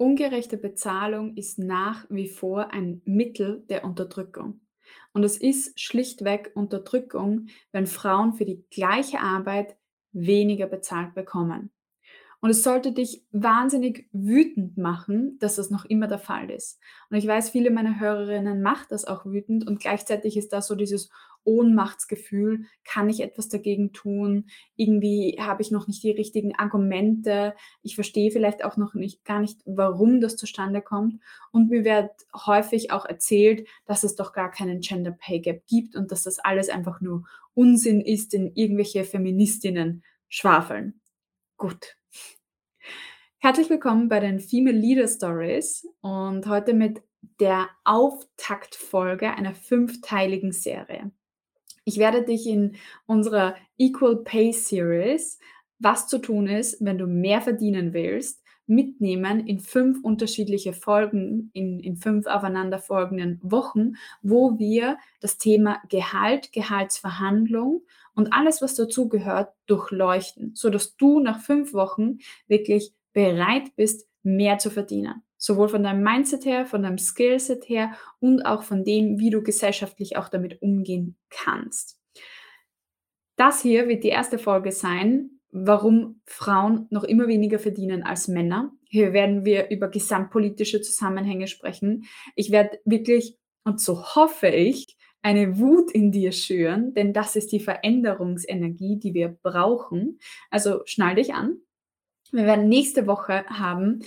Ungerechte Bezahlung ist nach wie vor ein Mittel der Unterdrückung. Und es ist schlichtweg Unterdrückung, wenn Frauen für die gleiche Arbeit weniger bezahlt bekommen. Und es sollte dich wahnsinnig wütend machen, dass das noch immer der Fall ist. Und ich weiß, viele meiner Hörerinnen macht das auch wütend und gleichzeitig ist da so dieses Ohnmachtsgefühl, kann ich etwas dagegen tun? Irgendwie habe ich noch nicht die richtigen Argumente. Ich verstehe vielleicht auch noch nicht gar nicht, warum das zustande kommt. Und mir wird häufig auch erzählt, dass es doch gar keinen Gender Pay Gap gibt und dass das alles einfach nur Unsinn ist, den irgendwelche Feministinnen schwafeln. Gut. Herzlich willkommen bei den Female Leader Stories und heute mit der Auftaktfolge einer fünfteiligen Serie. Ich werde dich in unserer Equal Pay Series, was zu tun ist, wenn du mehr verdienen willst, mitnehmen in fünf unterschiedliche Folgen, in, in fünf aufeinanderfolgenden Wochen, wo wir das Thema Gehalt, Gehaltsverhandlung und alles, was dazugehört, durchleuchten, sodass du nach fünf Wochen wirklich bereit bist, mehr zu verdienen. Sowohl von deinem Mindset her, von deinem Skillset her und auch von dem, wie du gesellschaftlich auch damit umgehen kannst. Das hier wird die erste Folge sein, warum Frauen noch immer weniger verdienen als Männer. Hier werden wir über gesamtpolitische Zusammenhänge sprechen. Ich werde wirklich, und so hoffe ich, eine Wut in dir schüren, denn das ist die Veränderungsenergie, die wir brauchen. Also schnall dich an. Wir werden nächste Woche haben,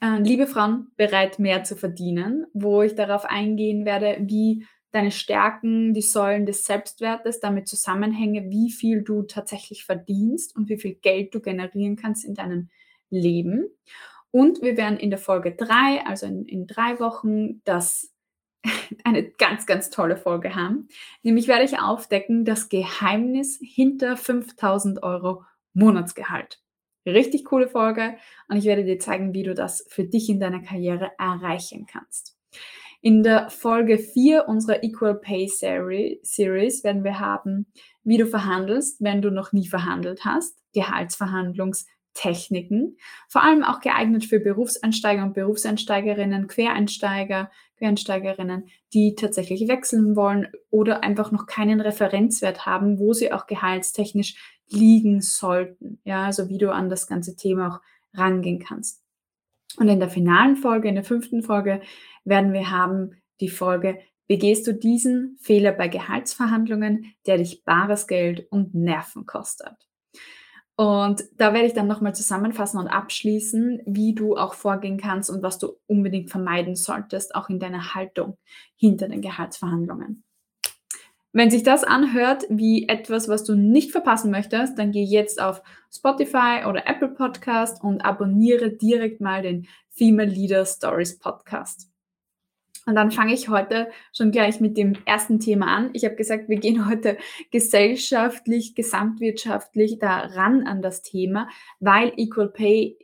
äh, liebe Frauen, bereit mehr zu verdienen, wo ich darauf eingehen werde, wie deine Stärken, die Säulen des Selbstwertes damit zusammenhängen, wie viel du tatsächlich verdienst und wie viel Geld du generieren kannst in deinem Leben. Und wir werden in der Folge 3, also in, in drei Wochen, das eine ganz, ganz tolle Folge haben. Nämlich werde ich aufdecken das Geheimnis hinter 5000 Euro Monatsgehalt. Richtig coole Folge und ich werde dir zeigen, wie du das für dich in deiner Karriere erreichen kannst. In der Folge 4 unserer Equal Pay Series werden wir haben, wie du verhandelst, wenn du noch nie verhandelt hast, Gehaltsverhandlungstechniken, vor allem auch geeignet für Berufseinsteiger und Berufseinsteigerinnen, Quereinsteiger, Quereinsteigerinnen, die tatsächlich wechseln wollen oder einfach noch keinen Referenzwert haben, wo sie auch gehaltstechnisch liegen sollten. Ja, also wie du an das ganze Thema auch rangehen kannst. Und in der finalen Folge, in der fünften Folge, werden wir haben die Folge, begehst du diesen Fehler bei Gehaltsverhandlungen, der dich bares Geld und Nerven kostet. Und da werde ich dann nochmal zusammenfassen und abschließen, wie du auch vorgehen kannst und was du unbedingt vermeiden solltest, auch in deiner Haltung hinter den Gehaltsverhandlungen. Wenn sich das anhört wie etwas, was du nicht verpassen möchtest, dann geh jetzt auf Spotify oder Apple Podcast und abonniere direkt mal den Female Leader Stories Podcast. Und dann fange ich heute schon gleich mit dem ersten Thema an. Ich habe gesagt, wir gehen heute gesellschaftlich, gesamtwirtschaftlich daran an das Thema, weil Equal Pay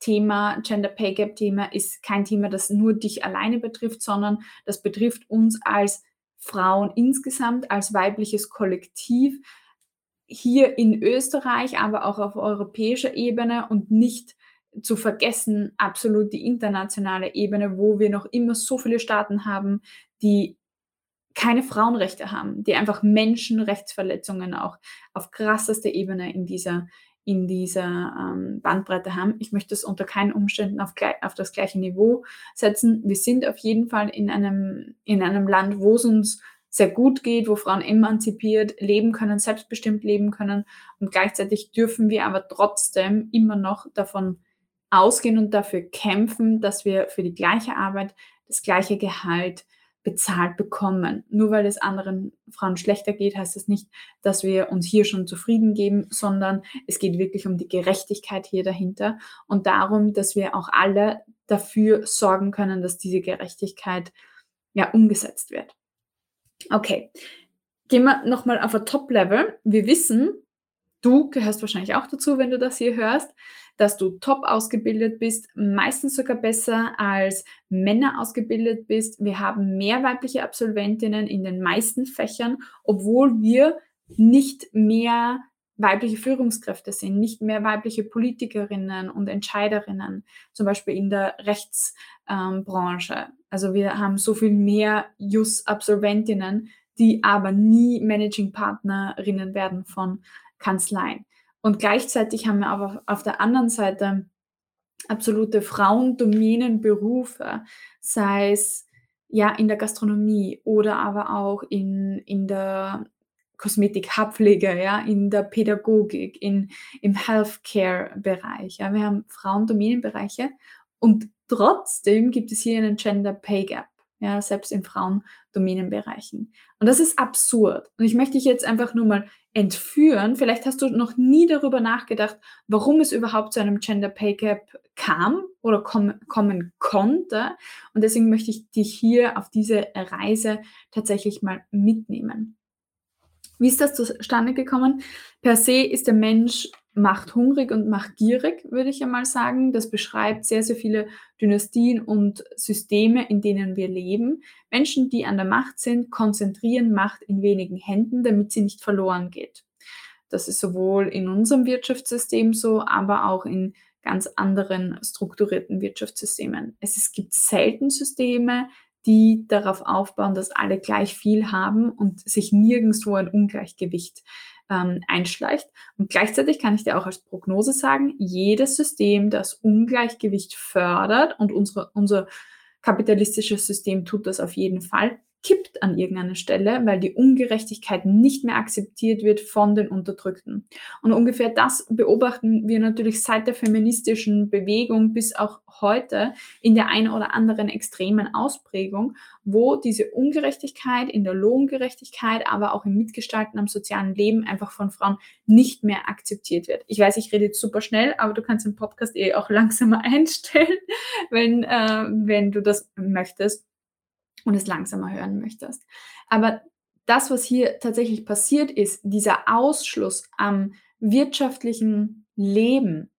Thema, Gender Pay Gap Thema ist kein Thema, das nur dich alleine betrifft, sondern das betrifft uns als Frauen insgesamt als weibliches Kollektiv hier in Österreich, aber auch auf europäischer Ebene und nicht zu vergessen absolut die internationale Ebene, wo wir noch immer so viele Staaten haben, die keine Frauenrechte haben, die einfach Menschenrechtsverletzungen auch auf krassester Ebene in dieser, in dieser ähm, Bandbreite haben. Ich möchte es unter keinen Umständen auf, auf das gleiche Niveau setzen. Wir sind auf jeden Fall in einem, in einem Land, wo es uns sehr gut geht, wo Frauen emanzipiert leben können, selbstbestimmt leben können. Und gleichzeitig dürfen wir aber trotzdem immer noch davon ausgehen und dafür kämpfen, dass wir für die gleiche Arbeit das gleiche Gehalt bezahlt bekommen. Nur weil es anderen Frauen schlechter geht, heißt das nicht, dass wir uns hier schon zufrieden geben, sondern es geht wirklich um die Gerechtigkeit hier dahinter und darum, dass wir auch alle dafür sorgen können, dass diese Gerechtigkeit ja umgesetzt wird. Okay, gehen wir nochmal auf ein Top-Level. Wir wissen, du gehörst wahrscheinlich auch dazu, wenn du das hier hörst, dass du top ausgebildet bist, meistens sogar besser als Männer ausgebildet bist. Wir haben mehr weibliche Absolventinnen in den meisten Fächern, obwohl wir nicht mehr weibliche Führungskräfte sind, nicht mehr weibliche Politikerinnen und Entscheiderinnen, zum Beispiel in der Rechtsbranche. Ähm, also wir haben so viel mehr Jus-Absolventinnen, die aber nie Managing Partnerinnen werden von Kanzleien. Und gleichzeitig haben wir aber auf der anderen Seite absolute Frauendomänenberufe, sei es ja in der Gastronomie oder aber auch in, in der Kosmetik, Haarpflege, ja, in der Pädagogik, in, im Healthcare-Bereich. Ja. Wir haben Frauendomänenbereiche und trotzdem gibt es hier einen Gender Pay Gap, ja, selbst in Frauendomänenbereichen. Und das ist absurd. Und ich möchte dich jetzt einfach nur mal entführen. Vielleicht hast du noch nie darüber nachgedacht, warum es überhaupt zu einem Gender Pay Gap kam oder kom kommen konnte. Und deswegen möchte ich dich hier auf diese Reise tatsächlich mal mitnehmen. Wie ist das zustande gekommen? Per se ist der Mensch machthungrig und machtgierig, würde ich einmal sagen. Das beschreibt sehr, sehr viele Dynastien und Systeme, in denen wir leben. Menschen, die an der Macht sind, konzentrieren Macht in wenigen Händen, damit sie nicht verloren geht. Das ist sowohl in unserem Wirtschaftssystem so, aber auch in ganz anderen strukturierten Wirtschaftssystemen. Es gibt selten Systeme, die darauf aufbauen, dass alle gleich viel haben und sich nirgendwo ein Ungleichgewicht ähm, einschleicht. Und gleichzeitig kann ich dir auch als Prognose sagen, jedes System, das Ungleichgewicht fördert, und unsere, unser kapitalistisches System tut das auf jeden Fall, kippt an irgendeiner Stelle, weil die Ungerechtigkeit nicht mehr akzeptiert wird von den Unterdrückten. Und ungefähr das beobachten wir natürlich seit der feministischen Bewegung bis auch heute in der einen oder anderen extremen Ausprägung, wo diese Ungerechtigkeit in der Lohngerechtigkeit, aber auch im Mitgestalten am sozialen Leben einfach von Frauen nicht mehr akzeptiert wird. Ich weiß, ich rede jetzt super schnell, aber du kannst den Podcast eh auch langsamer einstellen, wenn, äh, wenn du das möchtest und es langsamer hören möchtest. Aber das, was hier tatsächlich passiert ist, dieser Ausschluss am wirtschaftlichen Leben,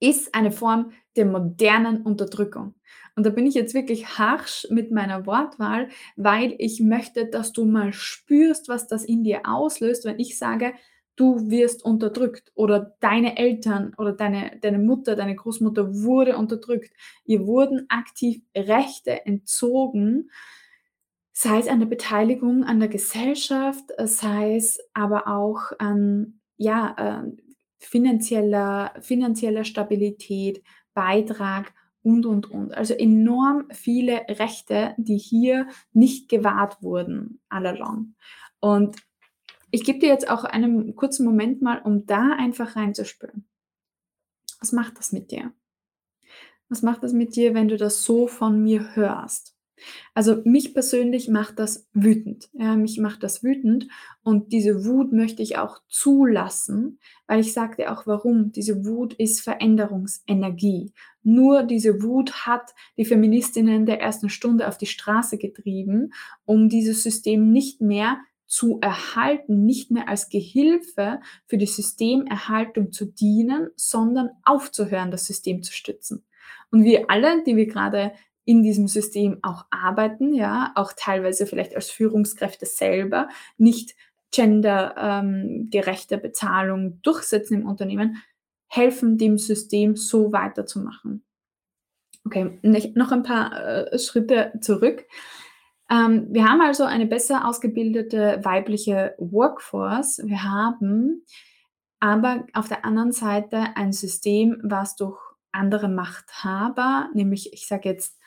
ist eine Form der modernen Unterdrückung. Und da bin ich jetzt wirklich harsch mit meiner Wortwahl, weil ich möchte, dass du mal spürst, was das in dir auslöst, wenn ich sage, du wirst unterdrückt oder deine Eltern oder deine, deine Mutter, deine Großmutter wurde unterdrückt. Ihr wurden aktiv Rechte entzogen, sei es an der Beteiligung an der Gesellschaft, sei es aber auch an ja, äh, finanzieller, finanzieller Stabilität, Beitrag und, und, und. Also enorm viele Rechte, die hier nicht gewahrt wurden, all along. Und ich gebe dir jetzt auch einen kurzen Moment mal, um da einfach reinzuspüren. Was macht das mit dir? Was macht das mit dir, wenn du das so von mir hörst? Also mich persönlich macht das wütend. Ja, mich macht das wütend und diese Wut möchte ich auch zulassen, weil ich sagte auch warum. Diese Wut ist Veränderungsenergie. Nur diese Wut hat die Feministinnen der ersten Stunde auf die Straße getrieben, um dieses System nicht mehr zu erhalten, nicht mehr als Gehilfe für die Systemerhaltung zu dienen, sondern aufzuhören, das System zu stützen. Und wir alle, die wir gerade in diesem System auch arbeiten, ja, auch teilweise vielleicht als Führungskräfte selber, nicht gendergerechte ähm, Bezahlung durchsetzen im Unternehmen, helfen dem System so weiterzumachen. Okay, noch ein paar äh, Schritte zurück. Ähm, wir haben also eine besser ausgebildete weibliche Workforce. Wir haben aber auf der anderen Seite ein System, was durch andere Machthaber, nämlich ich sage jetzt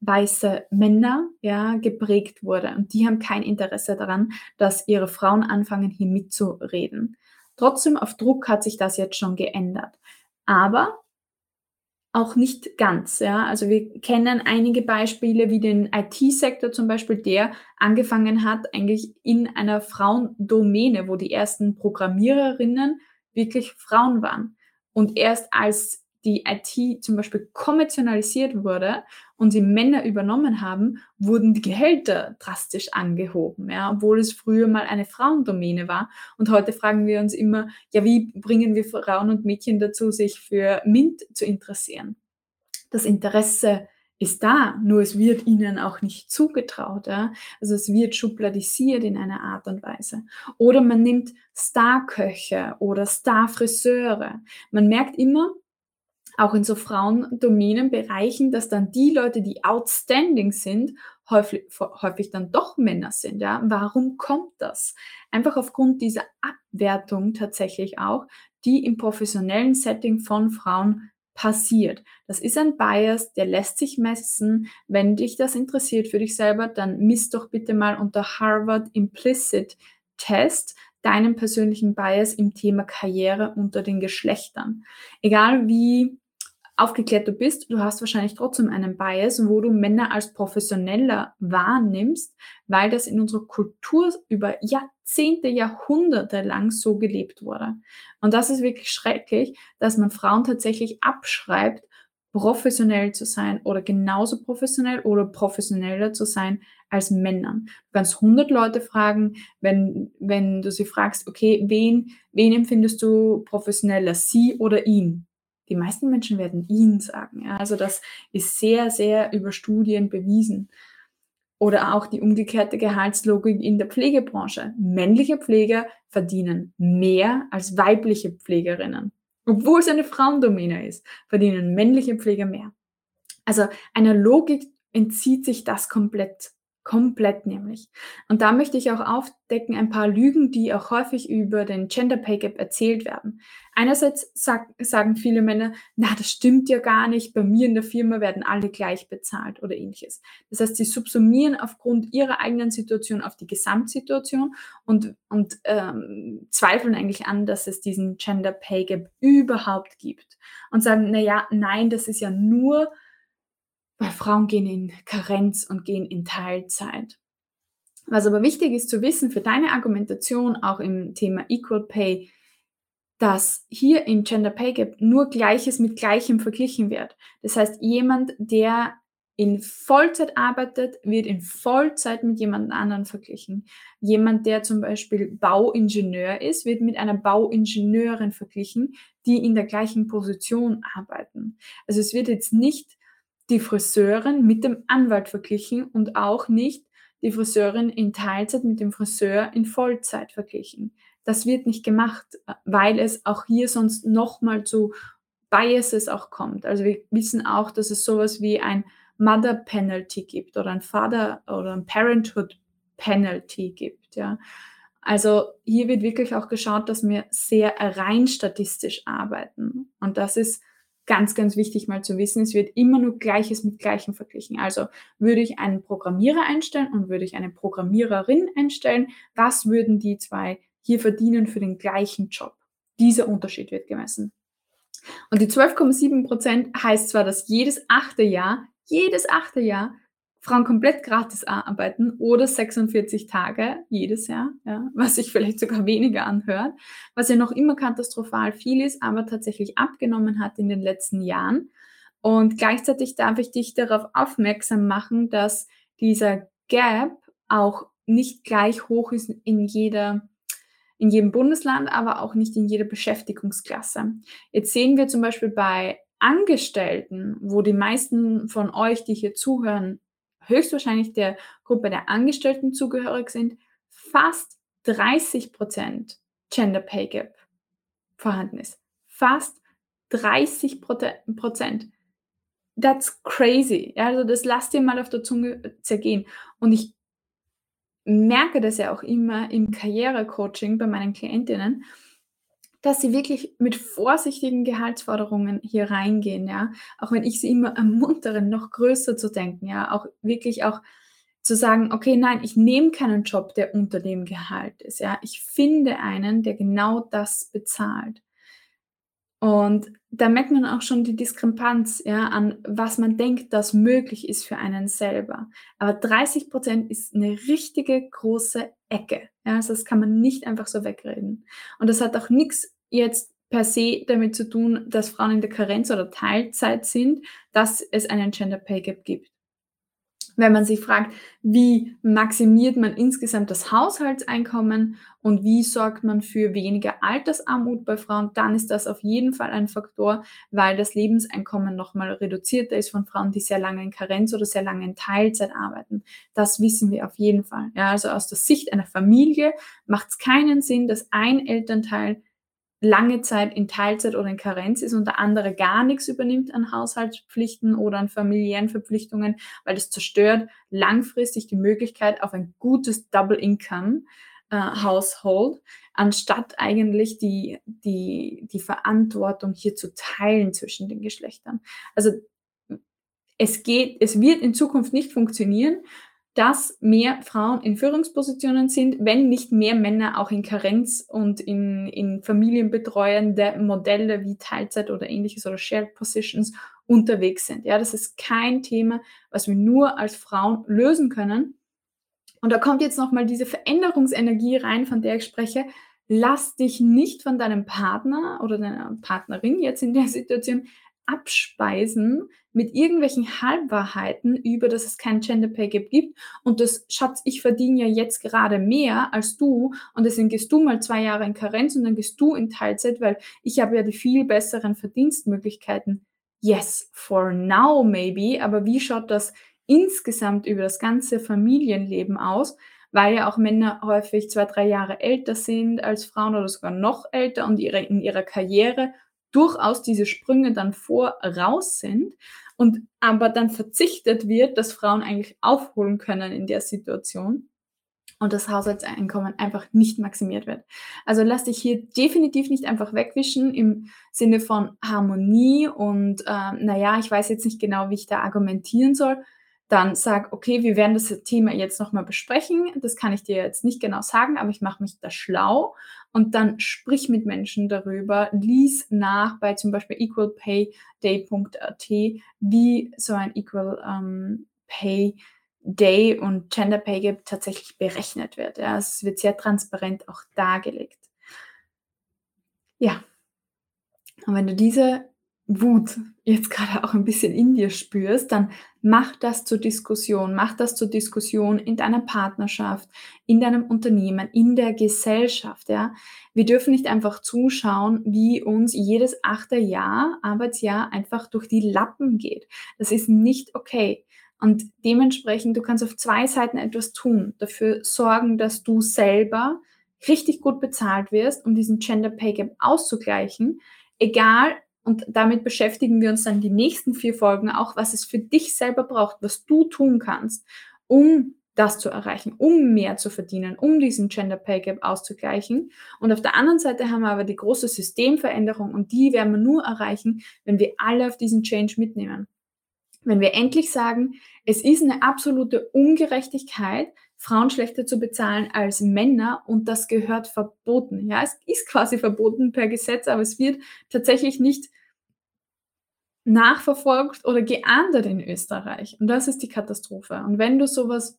weiße Männer, ja, geprägt wurde. Und die haben kein Interesse daran, dass ihre Frauen anfangen, hier mitzureden. Trotzdem, auf Druck hat sich das jetzt schon geändert. Aber auch nicht ganz. Ja? Also wir kennen einige Beispiele wie den IT-Sektor zum Beispiel, der angefangen hat eigentlich in einer Frauendomäne, wo die ersten Programmiererinnen wirklich Frauen waren. Und erst als die IT zum Beispiel kommerzialisiert wurde und sie Männer übernommen haben, wurden die Gehälter drastisch angehoben, ja, obwohl es früher mal eine Frauendomäne war. Und heute fragen wir uns immer, ja, wie bringen wir Frauen und Mädchen dazu, sich für MINT zu interessieren? Das Interesse ist da, nur es wird ihnen auch nicht zugetraut. Ja? Also es wird schubladisiert in einer Art und Weise. Oder man nimmt Starköche oder Starfriseure. Man merkt immer, auch in so Frauendomänenbereichen, dass dann die Leute, die outstanding sind, häufig, häufig dann doch Männer sind. Ja? Warum kommt das? Einfach aufgrund dieser Abwertung tatsächlich auch, die im professionellen Setting von Frauen passiert. Das ist ein Bias, der lässt sich messen. Wenn dich das interessiert für dich selber, dann misst doch bitte mal unter Harvard Implicit Test deinen persönlichen Bias im Thema Karriere unter den Geschlechtern. Egal wie aufgeklärt du bist, du hast wahrscheinlich trotzdem einen Bias, wo du Männer als professioneller wahrnimmst, weil das in unserer Kultur über Jahrzehnte, Jahrhunderte lang so gelebt wurde. Und das ist wirklich schrecklich, dass man Frauen tatsächlich abschreibt, professionell zu sein oder genauso professionell oder professioneller zu sein als Männern. Du kannst 100 Leute fragen, wenn, wenn du sie fragst, okay, wen, wen empfindest du professioneller, sie oder ihn? Die meisten Menschen werden ihn sagen. Ja? Also das ist sehr, sehr über Studien bewiesen. Oder auch die umgekehrte Gehaltslogik in der Pflegebranche. Männliche Pfleger verdienen mehr als weibliche Pflegerinnen. Obwohl es eine Frauendomäne ist, verdienen männliche Pfleger mehr. Also einer Logik entzieht sich das komplett. Komplett nämlich. Und da möchte ich auch aufdecken ein paar Lügen, die auch häufig über den Gender Pay Gap erzählt werden. Einerseits sag, sagen viele Männer, na, das stimmt ja gar nicht, bei mir in der Firma werden alle gleich bezahlt oder ähnliches. Das heißt, sie subsumieren aufgrund ihrer eigenen Situation auf die Gesamtsituation und, und ähm, zweifeln eigentlich an, dass es diesen Gender Pay Gap überhaupt gibt. Und sagen, na ja, nein, das ist ja nur weil Frauen gehen in Karenz und gehen in Teilzeit. Was aber wichtig ist zu wissen für deine Argumentation auch im Thema Equal Pay, dass hier im Gender Pay Gap nur Gleiches mit Gleichem verglichen wird. Das heißt, jemand, der in Vollzeit arbeitet, wird in Vollzeit mit jemand anderen verglichen. Jemand, der zum Beispiel Bauingenieur ist, wird mit einer Bauingenieurin verglichen, die in der gleichen Position arbeiten. Also es wird jetzt nicht die Friseurin mit dem Anwalt verglichen und auch nicht die Friseurin in Teilzeit mit dem Friseur in Vollzeit verglichen. Das wird nicht gemacht, weil es auch hier sonst nochmal zu Biases auch kommt. Also wir wissen auch, dass es sowas wie ein Mother Penalty gibt oder ein Father oder ein Parenthood Penalty gibt. Ja. Also hier wird wirklich auch geschaut, dass wir sehr rein statistisch arbeiten. Und das ist ganz, ganz wichtig mal zu wissen, es wird immer nur Gleiches mit Gleichem verglichen. Also würde ich einen Programmierer einstellen und würde ich eine Programmiererin einstellen, was würden die zwei hier verdienen für den gleichen Job? Dieser Unterschied wird gemessen. Und die 12,7 Prozent heißt zwar, dass jedes achte Jahr, jedes achte Jahr Frauen komplett gratis arbeiten oder 46 Tage jedes Jahr, ja, was sich vielleicht sogar weniger anhört, was ja noch immer katastrophal viel ist, aber tatsächlich abgenommen hat in den letzten Jahren. Und gleichzeitig darf ich dich darauf aufmerksam machen, dass dieser Gap auch nicht gleich hoch ist in jeder in jedem Bundesland, aber auch nicht in jeder Beschäftigungsklasse. Jetzt sehen wir zum Beispiel bei Angestellten, wo die meisten von euch, die hier zuhören, höchstwahrscheinlich der Gruppe der Angestellten zugehörig sind, fast 30 Prozent Gender Pay Gap vorhanden ist. Fast 30 Prozent. That's crazy. also das lasst dir mal auf der Zunge zergehen. Und ich merke das ja auch immer im Karrierecoaching bei meinen Klientinnen, dass sie wirklich mit vorsichtigen Gehaltsforderungen hier reingehen, ja. Auch wenn ich sie immer ermuntere, noch größer zu denken, ja. Auch wirklich auch zu sagen, okay, nein, ich nehme keinen Job, der unter dem Gehalt ist, ja. Ich finde einen, der genau das bezahlt. Und da merkt man auch schon die Diskrepanz, ja, an was man denkt, das möglich ist für einen selber. Aber 30 Prozent ist eine richtige große Ecke. Ja, also das kann man nicht einfach so wegreden. Und das hat auch nichts jetzt per se damit zu tun, dass Frauen in der Karenz oder Teilzeit sind, dass es einen Gender Pay Gap gibt. Wenn man sich fragt, wie maximiert man insgesamt das Haushaltseinkommen und wie sorgt man für weniger Altersarmut bei Frauen, dann ist das auf jeden Fall ein Faktor, weil das Lebenseinkommen nochmal reduzierter ist von Frauen, die sehr lange in Karenz oder sehr lange in Teilzeit arbeiten. Das wissen wir auf jeden Fall. Ja, also aus der Sicht einer Familie macht es keinen Sinn, dass ein Elternteil lange Zeit in Teilzeit oder in Karenz ist und der andere gar nichts übernimmt an Haushaltspflichten oder an familiären Verpflichtungen, weil das zerstört langfristig die Möglichkeit auf ein gutes Double Income äh, Household, anstatt eigentlich die, die, die Verantwortung hier zu teilen zwischen den Geschlechtern. Also es geht, es wird in Zukunft nicht funktionieren, dass mehr Frauen in Führungspositionen sind, wenn nicht mehr Männer auch in Karenz und in, in familienbetreuende Modelle wie Teilzeit oder ähnliches oder Shared Positions unterwegs sind. Ja, das ist kein Thema, was wir nur als Frauen lösen können. Und da kommt jetzt nochmal diese Veränderungsenergie rein, von der ich spreche. Lass dich nicht von deinem Partner oder deiner Partnerin jetzt in der Situation abspeisen mit irgendwelchen Halbwahrheiten über, dass es kein Gender Pay Gap gibt und das, Schatz, ich verdiene ja jetzt gerade mehr als du und deswegen gehst du mal zwei Jahre in Karenz und dann gehst du in Teilzeit, weil ich habe ja die viel besseren Verdienstmöglichkeiten. Yes, for now maybe, aber wie schaut das insgesamt über das ganze Familienleben aus? Weil ja auch Männer häufig zwei, drei Jahre älter sind als Frauen oder sogar noch älter und ihre, in ihrer Karriere durchaus diese Sprünge dann voraus sind und aber dann verzichtet wird, dass Frauen eigentlich aufholen können in der Situation und das Haushaltseinkommen einfach nicht maximiert wird. Also lass dich hier definitiv nicht einfach wegwischen im Sinne von Harmonie und äh, naja, ich weiß jetzt nicht genau, wie ich da argumentieren soll dann sag, okay, wir werden das Thema jetzt nochmal besprechen. Das kann ich dir jetzt nicht genau sagen, aber ich mache mich da schlau und dann sprich mit Menschen darüber, lies nach bei zum Beispiel equalpayday.at, wie so ein Equal ähm, Pay Day und Gender Pay Gap tatsächlich berechnet wird. Ja, es wird sehr transparent auch dargelegt. Ja, und wenn du diese Wut jetzt gerade auch ein bisschen in dir spürst, dann mach das zur Diskussion, mach das zur Diskussion in deiner Partnerschaft, in deinem Unternehmen, in der Gesellschaft, ja. Wir dürfen nicht einfach zuschauen, wie uns jedes achte Jahr, Arbeitsjahr einfach durch die Lappen geht. Das ist nicht okay. Und dementsprechend, du kannst auf zwei Seiten etwas tun, dafür sorgen, dass du selber richtig gut bezahlt wirst, um diesen Gender Pay Gap auszugleichen, egal und damit beschäftigen wir uns dann die nächsten vier Folgen auch, was es für dich selber braucht, was du tun kannst, um das zu erreichen, um mehr zu verdienen, um diesen Gender Pay Gap auszugleichen. Und auf der anderen Seite haben wir aber die große Systemveränderung und die werden wir nur erreichen, wenn wir alle auf diesen Change mitnehmen. Wenn wir endlich sagen, es ist eine absolute Ungerechtigkeit, Frauen schlechter zu bezahlen als Männer und das gehört verboten. Ja, es ist quasi verboten per Gesetz, aber es wird tatsächlich nicht nachverfolgt oder geahndet in Österreich. Und das ist die Katastrophe. Und wenn du sowas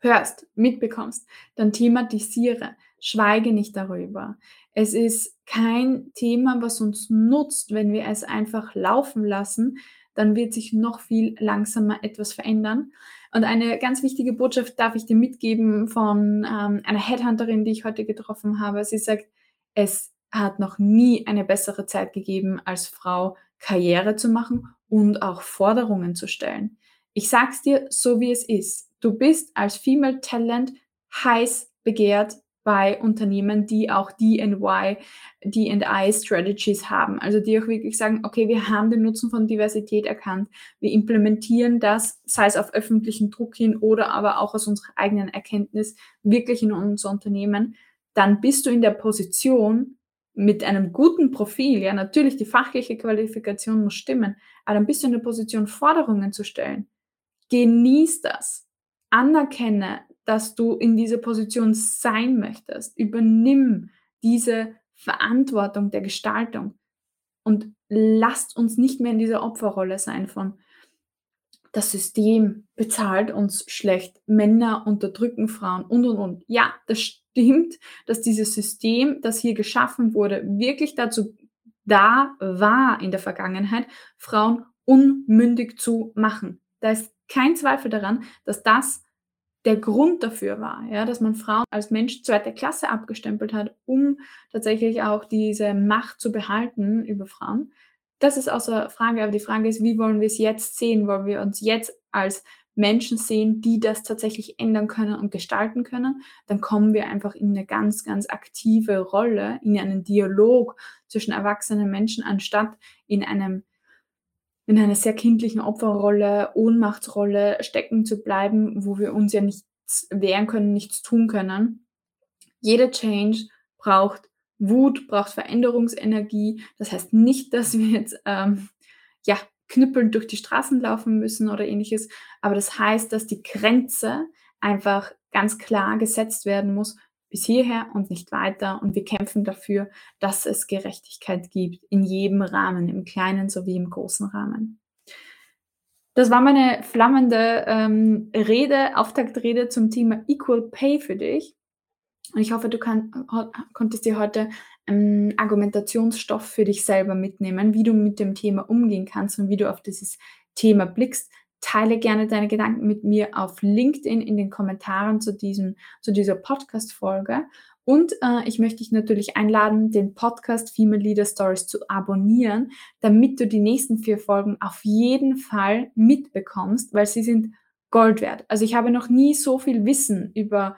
hörst, mitbekommst, dann thematisiere, schweige nicht darüber. Es ist kein Thema, was uns nutzt, wenn wir es einfach laufen lassen, dann wird sich noch viel langsamer etwas verändern. Und eine ganz wichtige Botschaft darf ich dir mitgeben von ähm, einer Headhunterin, die ich heute getroffen habe. Sie sagt, es hat noch nie eine bessere Zeit gegeben, als Frau Karriere zu machen und auch Forderungen zu stellen. Ich sag's dir so, wie es ist. Du bist als Female Talent heiß begehrt bei Unternehmen, die auch DNY, DI Strategies haben. Also die auch wirklich sagen, okay, wir haben den Nutzen von Diversität erkannt. Wir implementieren das, sei es auf öffentlichen Druck hin oder aber auch aus unserer eigenen Erkenntnis wirklich in unser Unternehmen. Dann bist du in der Position, mit einem guten Profil, ja, natürlich die fachliche Qualifikation muss stimmen, aber dann bist du in der Position, Forderungen zu stellen. Genieß das. Anerkenne, dass du in dieser Position sein möchtest. Übernimm diese Verantwortung der Gestaltung und lasst uns nicht mehr in dieser Opferrolle sein von das System bezahlt uns schlecht, Männer unterdrücken Frauen und und und. Ja, das stimmt, dass dieses System, das hier geschaffen wurde, wirklich dazu da war in der Vergangenheit, Frauen unmündig zu machen. da ist kein Zweifel daran, dass das der Grund dafür war, ja, dass man Frauen als Mensch zweiter Klasse abgestempelt hat, um tatsächlich auch diese Macht zu behalten über Frauen. Das ist außer Frage, aber die Frage ist, wie wollen wir es jetzt sehen? Wollen wir uns jetzt als Menschen sehen, die das tatsächlich ändern können und gestalten können, dann kommen wir einfach in eine ganz, ganz aktive Rolle, in einen Dialog zwischen erwachsenen Menschen, anstatt in einem in einer sehr kindlichen Opferrolle, Ohnmachtsrolle stecken zu bleiben, wo wir uns ja nichts wehren können, nichts tun können. Jeder Change braucht Wut, braucht Veränderungsenergie. Das heißt nicht, dass wir jetzt ähm, ja, knüppelnd durch die Straßen laufen müssen oder ähnliches, aber das heißt, dass die Grenze einfach ganz klar gesetzt werden muss, bis hierher und nicht weiter. Und wir kämpfen dafür, dass es Gerechtigkeit gibt in jedem Rahmen, im kleinen sowie im großen Rahmen. Das war meine flammende ähm, Rede, Auftaktrede zum Thema Equal Pay für dich. Und ich hoffe, du kann, konntest dir heute ähm, Argumentationsstoff für dich selber mitnehmen, wie du mit dem Thema umgehen kannst und wie du auf dieses Thema blickst. Teile gerne deine Gedanken mit mir auf LinkedIn in den Kommentaren zu, diesem, zu dieser Podcast-Folge. Und äh, ich möchte dich natürlich einladen, den Podcast Female Leader Stories zu abonnieren, damit du die nächsten vier Folgen auf jeden Fall mitbekommst, weil sie sind Gold wert. Also ich habe noch nie so viel Wissen über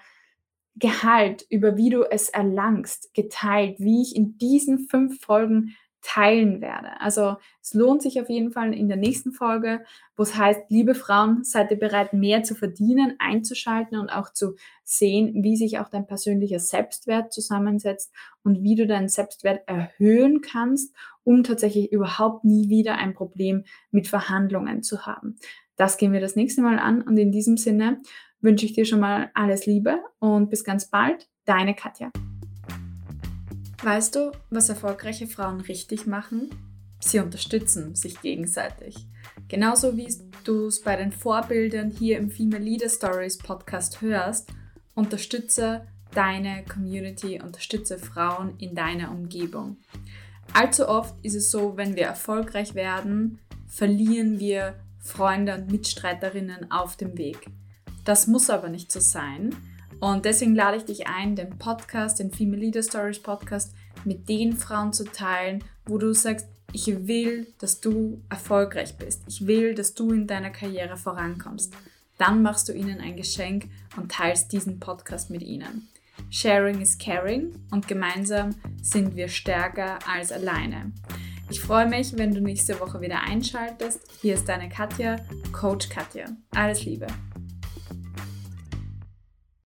Gehalt, über wie du es erlangst, geteilt, wie ich in diesen fünf Folgen teilen werde. Also es lohnt sich auf jeden Fall in der nächsten Folge, wo es heißt, liebe Frauen, seid ihr bereit, mehr zu verdienen, einzuschalten und auch zu sehen, wie sich auch dein persönlicher Selbstwert zusammensetzt und wie du deinen Selbstwert erhöhen kannst, um tatsächlich überhaupt nie wieder ein Problem mit Verhandlungen zu haben. Das gehen wir das nächste Mal an und in diesem Sinne wünsche ich dir schon mal alles Liebe und bis ganz bald, deine Katja. Weißt du, was erfolgreiche Frauen richtig machen? Sie unterstützen sich gegenseitig. Genauso wie du es bei den Vorbildern hier im Female Leader Stories Podcast hörst, unterstütze deine Community, unterstütze Frauen in deiner Umgebung. Allzu oft ist es so, wenn wir erfolgreich werden, verlieren wir Freunde und Mitstreiterinnen auf dem Weg. Das muss aber nicht so sein. Und deswegen lade ich dich ein, den Podcast, den Female Leader Stories Podcast mit den Frauen zu teilen, wo du sagst, ich will, dass du erfolgreich bist. Ich will, dass du in deiner Karriere vorankommst. Dann machst du ihnen ein Geschenk und teilst diesen Podcast mit ihnen. Sharing is caring und gemeinsam sind wir stärker als alleine. Ich freue mich, wenn du nächste Woche wieder einschaltest. Hier ist deine Katja, Coach Katja. Alles Liebe.